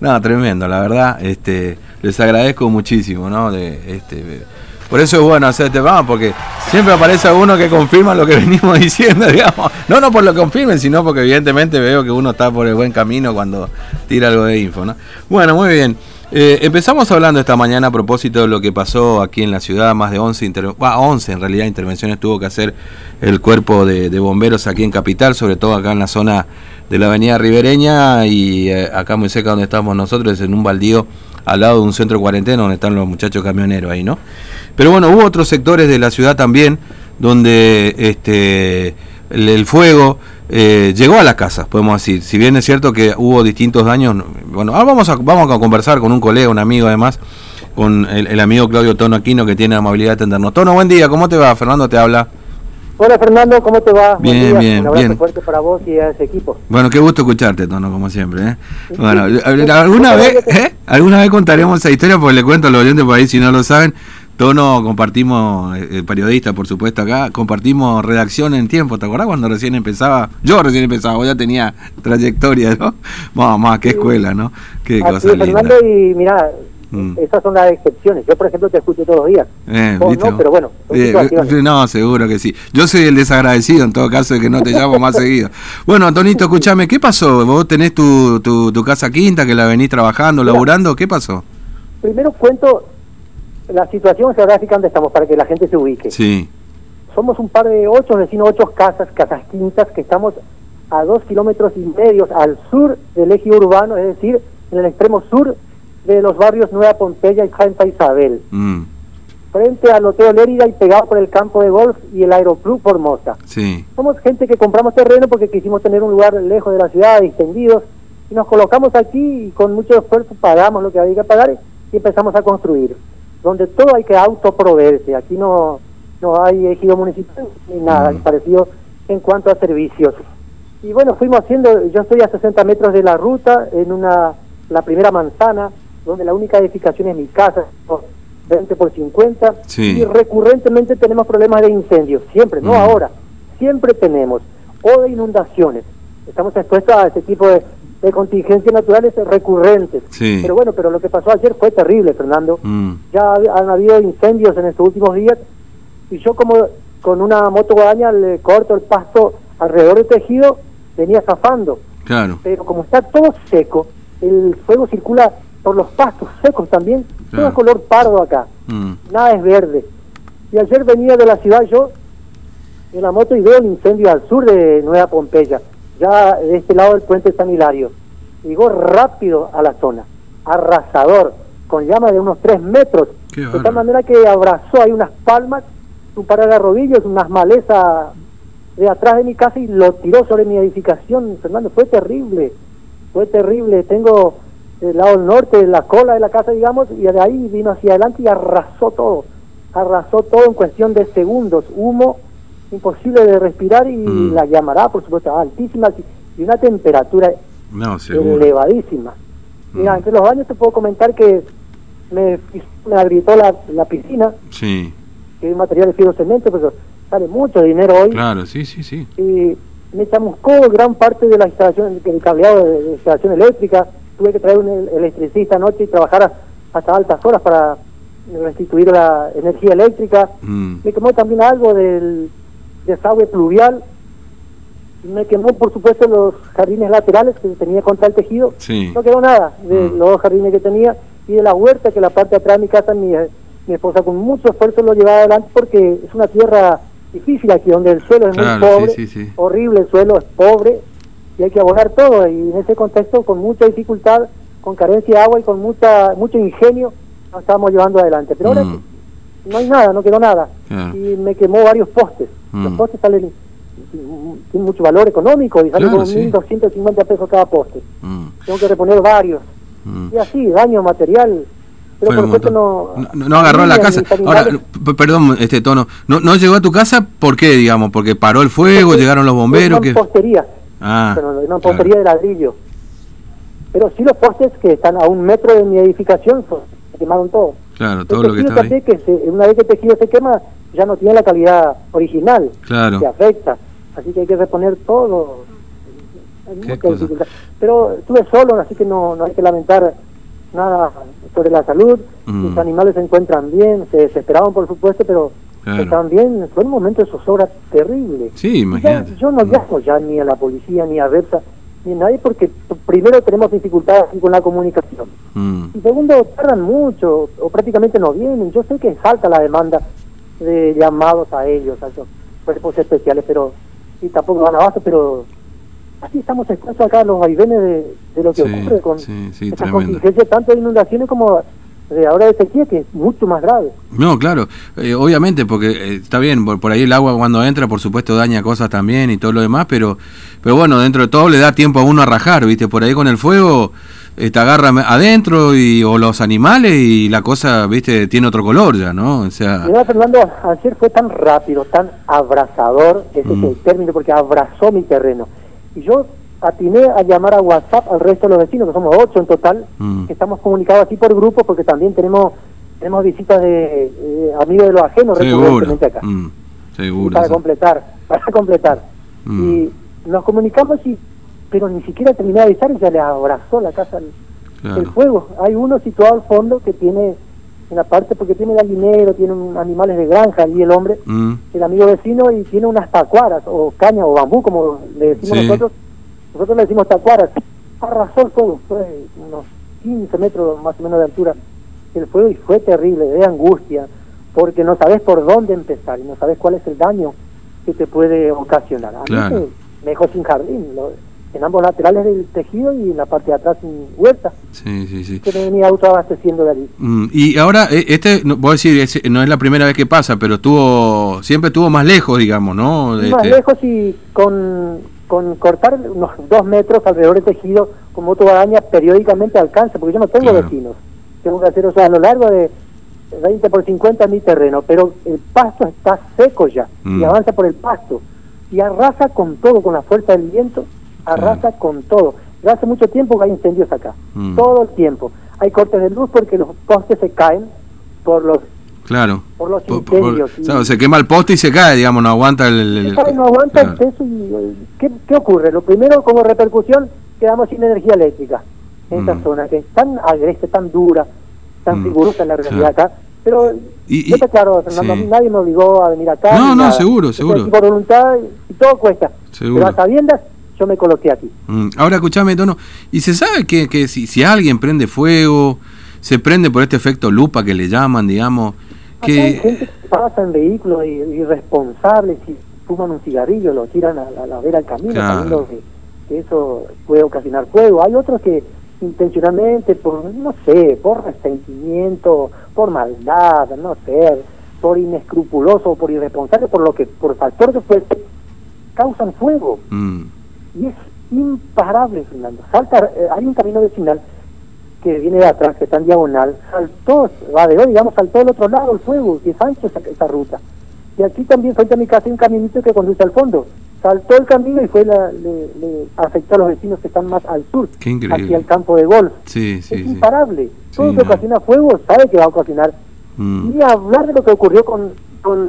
No, tremendo, la verdad, este, les agradezco muchísimo, ¿no? De, este, por eso es bueno hacer este programa, porque siempre aparece alguno que confirma lo que venimos diciendo, digamos. No, no por lo que confirmen, sino porque evidentemente veo que uno está por el buen camino cuando tira algo de info, ¿no? Bueno, muy bien. Eh, empezamos hablando esta mañana a propósito de lo que pasó aquí en la ciudad, más de 11, 11 en realidad intervenciones tuvo que hacer el cuerpo de, bomberos aquí en Capital, sobre todo acá en la zona de la avenida Ribereña y eh, acá muy cerca donde estamos nosotros, en un baldío al lado de un centro de cuarentena donde están los muchachos camioneros ahí, ¿no? Pero bueno, hubo otros sectores de la ciudad también donde este el fuego eh, llegó a las casas, podemos decir. Si bien es cierto que hubo distintos daños, bueno, ahora vamos a, vamos a conversar con un colega, un amigo además, con el, amigo Claudio Tono Aquino que tiene la amabilidad de atendernos. Tono, buen día, ¿cómo te va? Fernando te habla. Hola Fernando, ¿cómo te va? Bien, bien, Un abrazo fuerte para vos y a ese equipo. Bueno, qué gusto escucharte, Tono, como siempre. ¿eh? Bueno, alguna vez, ¿eh? alguna vez contaremos esa historia porque le cuento a los oyentes por ahí si no lo saben. Tono compartimos, eh, eh, periodista por supuesto acá, compartimos redacción en tiempo, ¿te acordás cuando recién empezaba? Yo recién empezaba, vos ya tenía trayectoria, ¿no? Mamá, qué escuela, ¿no? Qué cosa linda. Fernando, y mira, mm. esas son las excepciones. Yo, por ejemplo, te escucho todos los días. Eh, no, pero bueno. no, seguro que sí. Yo soy el desagradecido en todo caso de que no te llamo más seguido. Bueno, Antonito, escúchame, ¿qué pasó? ¿Vos tenés tu, tu, tu casa quinta que la venís trabajando, laburando? ¿Qué pasó? Primero cuento la situación geográfica donde estamos para que la gente se ubique. Sí. Somos un par de ocho vecinos, ocho casas, casas quintas, que estamos a dos kilómetros y medio al sur del eje urbano, es decir, en el extremo sur de los barrios Nueva Pompeya y Santa Isabel. Mm. Frente al Hotel Lérida y pegado por el campo de golf y el Aeroclub Formosa. Sí. Somos gente que compramos terreno porque quisimos tener un lugar lejos de la ciudad, extendidos, y nos colocamos aquí y con mucho esfuerzo pagamos lo que había que pagar y empezamos a construir donde todo hay que autoproveerse. Aquí no, no hay ejido municipal ni nada parecido en cuanto a servicios. Y bueno, fuimos haciendo, yo estoy a 60 metros de la ruta, en una la primera manzana, donde la única edificación es mi casa, 20 por 50, y recurrentemente tenemos problemas de incendios, siempre, no ahora, siempre tenemos, o de inundaciones. Estamos expuestos a este tipo de, de contingencias naturales recurrentes. Pero bueno, pero lo que pasó ayer fue terrible, Fernando. Mm. Ya han habido incendios en estos últimos días y yo como con una moto guadaña le corto el pasto alrededor del tejido, venía zafando. Claro. Pero como está todo seco, el fuego circula por los pastos secos también, todo es color pardo acá, mm. nada es verde. Y ayer venía de la ciudad yo en la moto y veo el incendio al sur de Nueva Pompeya ya de este lado del puente San Hilario. Llegó rápido a la zona, arrasador, con llama de unos tres metros, de tal manera que abrazó ahí unas palmas, un par de rodillos, unas malezas de atrás de mi casa y lo tiró sobre mi edificación, Fernando, fue terrible, fue terrible, tengo el lado norte, la cola de la casa, digamos, y de ahí vino hacia adelante y arrasó todo, arrasó todo en cuestión de segundos, humo, imposible de respirar y mm. la llamará, por supuesto, altísima y una temperatura elevadísima. Mm. Mira, entre los baños te puedo comentar que me, me agrietó la, la piscina, sí. que es material de fibro cemento, pero sale mucho dinero hoy. Claro, sí, sí, sí. Y me chamuscó gran parte de la instalación, del cableado de, instalación eléctrica. Tuve que traer un electricista anoche y trabajar hasta altas horas para restituir la energía eléctrica. Mm. Me quemó también algo del desagüe pluvial. Me quemó, por supuesto, los jardines laterales que tenía contra el tejido. No quedó nada de mm. los dos jardines que tenía y de la huerta, que la parte de atrás de mi casa, mi, mi esposa con mucho esfuerzo lo llevaba adelante porque es una tierra difícil aquí, donde el suelo es muy pobre, horrible, el suelo es pobre y hay que abonar todo. Y en ese contexto, con mucha dificultad, con carencia de agua y con mucha mucho ingenio, nos estábamos llevando adelante. Pero ahora mm. No hay nada, no quedó nada. Y me quemó varios postes. Los mm. postes salen, tienen mucho valor económico y salen con 1.250 pesos cada poste. Mm. Tengo que reponer varios. Mm. Y así, daño material. Pero por supuesto no, no, agarró la casa. Ahora, perdón, este tono. No, no llegó a tu casa, ¿por qué, digamos? Porque paró el fuego, llegaron los bomberos. que postería. Ah, pero no postería de ladrillo. Pero sí los postes que están a un metro de mi edificación pues, se quemaron todos. Claro, todo lo que está ahí. Que una vez que el tejido se quema, ya no tiene la calidad original. Claro. Se afecta. Así que hay que reponer todo. Qué cosa. Pero estuve solo, así que no, no hay que lamentar nada sobre la salud. Mm. Los animales se encuentran bien, se desesperaban por supuesto, pero Claro. bien. Fue un momento de zozobra terrible. Sí, ya- imagínate. yo no Mm. llamo ya ni a la policía, ni a Repsa, ni a nadie, porque primero tenemos dificultades con la comunicación. Mm. Y segundo, tardan mucho, o prácticamente no vienen. Yo sé que salta la demanda de llamados a ellos, a esos cuerpos especiales, pero y tampoco van abasto, pero así estamos expuestos acá a los vaivenes de, de lo que Sí, ocurre con sí, sí, tremendo. contingencias, tanto de inundaciones como de ahora de sequía, que es mucho más grave. No, claro, eh, obviamente, porque eh, está bien, por, por ahí el agua cuando entra, por supuesto, daña cosas también y todo lo demás, pero, pero bueno, dentro de todo le da tiempo a uno a rajar, ¿viste? Por ahí con el fuego eh, te agarra adentro y, o los animales y la cosa, ¿viste? Tiene otro color ya, ¿no? O sea, Mira, Fernando, ayer fue tan rápido, tan abrazador, ese Mm. es el término, porque abrazó mi terreno. Y yo atiné a llamar a WhatsApp al resto de los vecinos, que somos ocho en total, Mm. que estamos comunicados así por grupos, porque también tenemos tenemos visitas de eh, amigos de los ajenos seguro, recurrentemente acá. mm, seguro. para sí. completar, para completar. Mm. Y nos comunicamos, y pero ni siquiera terminé de avisar y ya le abrazó la casa el, fuego. Hay uno situado al fondo que tiene, en la parte, porque tiene gallinero, tiene un- animales de granja, y el hombre, Mm, el amigo vecino, y tiene unas tacuaras, o caña, o bambú, como le decimos Sí. nosotros. Nosotros le decimos tacuaras. Arrasó el fuego, fue unos 15 metros más o menos de altura el fuego y fue terrible, de angustia, porque no sabes por dónde empezar y no sabes cuál es el daño que te puede ocasionar. A Claro. mí me, dejó sin jardín, lo- en ambos laterales del tejido y en la parte de atrás sin huerta, sí, sí, sí. que me venía autoabasteciendo de allí. Mm, y ahora, eh, este, no, voy a decir, es- no es la primera vez que pasa, pero estuvo, siempre estuvo más lejos, digamos, ¿no? Más Este, lejos y con, con cortar unos dos metros alrededor del tejido con motoaraña periódicamente alcanza, porque yo no tengo Claro. vecinos. Tengo que hacer, o sea, a lo largo de 20 por 50 mi terreno, pero el pasto está seco ya Mm. y avanza por el pasto y arrasa con todo, con la fuerza del viento, arrasa con todo. Ya hace mucho tiempo que hay incendios acá, Mm. todo el tiempo. Hay cortes de luz porque los postes se caen por los Claro. por los Por- por- incendios. o sea, se quema el poste y se cae, digamos, no aguanta el... el- el- Claro, no aguanta claro. el peso y eh, ¿qué, qué ocurre? Lo primero como repercusión quedamos sin energía eléctrica en esta Mm. zona que es tan agreste, tan dura, tan Mm, rigurosa la realidad claro. acá. Pero Y- yo y- te aclaro, Fernando, sí. nadie me obligó a venir acá. No, no, nada. seguro, seguro. Por voluntad y todo cuesta. Seguro. Pero a sabiendas yo me coloqué aquí. Mm, Ahora escúchame, Tono, ¿y se sabe que, que si, si alguien prende fuego, se prende por este efecto lupa que le llaman, digamos, Acá hay gente que... que pasa en vehículos irresponsables y fuman un cigarrillo, lo tiran a la, a la vera del camino, Claro. sabiendo que, que eso puede ocasionar fuego. Hay otros que intencionalmente, por no sé, por resentimiento, por maldad, no sé, por inescrupuloso, por irresponsable, por lo que, por factor que fuese, causan fuego. Mm, Y es imparable, Fernando. Salta, eh, hay un camino vecinal que viene de atrás, que está en diagonal, saltó, va de hoy, digamos, saltó del otro lado el fuego, que es ancho esa, esa ruta. Y aquí también, frente a mi casa, hay un caminito que conduce al fondo. Saltó el camino y fue la, le, le afectó a los vecinos que están más al sur, hacia el campo de golf. sí, sí, es sí. imparable. Todo Sí, que no. ocasiona fuego sabe que va a ocasionar. Mm, Y hablar de lo que ocurrió con, con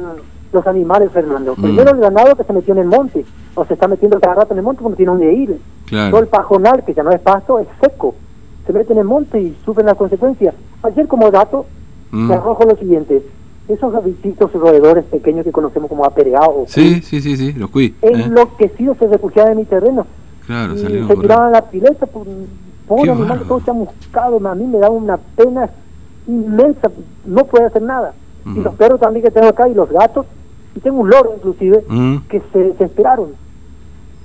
los animales, Fernando. Mm. Primero el ganado que se metió en el monte, o se está metiendo cada rato en el monte porque tiene donde ir. Claro. Todo el pajonal, que ya no es pasto, es seco. Se mete en monte y sufren las consecuencias. Ayer, como dato, Mm. te arrojo lo siguiente. Esos gavichitos roedores pequeños que conocemos como apereados, Sí, sí, sí, sí, los cuí. ¿eh? enloquecidos se refugiaban en mi terreno. Claro, y salió. se tiraban la pileta por por un animal bárbaro. todo chamuscado. A mí me da una pena inmensa. No puede hacer nada. Y los perros también que tengo acá y los gatos. Y tengo un loro inclusive Mm, que se desesperaron.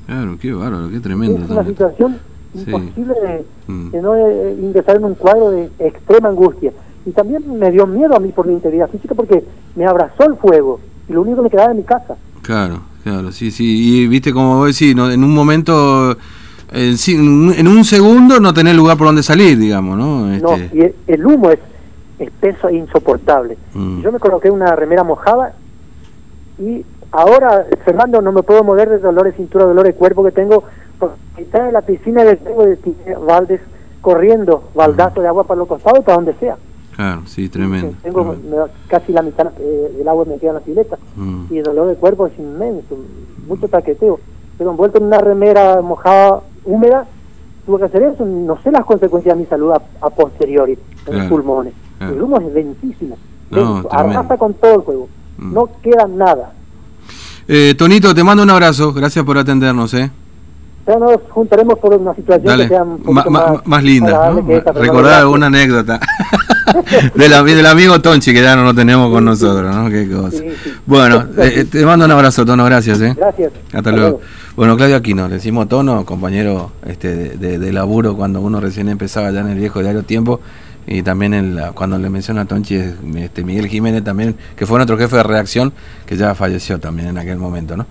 claro, qué bárbaro, qué tremendo. es una situación. Imposible de, Mm. de no eh, ingresar en un cuadro de extrema angustia. Y también me dio miedo a mí por mi integridad física porque me abrazó el fuego y lo único que me quedaba en mi casa. Claro, claro, sí, sí. Y viste como vos decís, ¿no? en un momento, sí, en un- en un segundo no tenés lugar por donde salir, digamos, ¿no? No, Este, y el, el humo es espeso e insoportable. Mm. Yo me coloqué una remera mojada y ahora, Fernando, no me puedo mover de dolor de cintura, dolor de cuerpo que tengo. Porque está en la piscina del tengo de baldes corriendo, baldazo de agua para los costados, para donde sea. Claro, sí, tremendo. Tengo tremendo. me da casi la mitad eh, del agua me queda en la pileta. Mm. Y el dolor de cuerpo es inmenso, mucho taqueteo. Pero envuelto en una remera mojada, húmeda, tuve que hacer eso, no sé las consecuencias de mi salud a, posteriori, en los pulmones. El humo es dentísimo, arrasa con todo el juego, mm. no queda nada. Eh, Tonito, te mando un abrazo, gracias por atendernos. ¿eh? Ya nos juntaremos por una situación que sea un más, linda. Recordar alguna anécdota del, amigo Tonchi, que ya no lo tenemos con nosotros. ¿no? Qué cosa. Bueno, eh, te mando un abrazo, Tono, gracias. ¿eh? Gracias. Hasta, luego. Bueno, Claudio Aquino, le decimos Tono, compañero este, de, laburo cuando uno recién empezaba ya en el viejo diario Tiempo. Y también el, cuando le menciona a Tonchi, este, Miguel Jiménez también, que fue nuestro jefe de reacción, que ya falleció también en aquel momento, ¿no?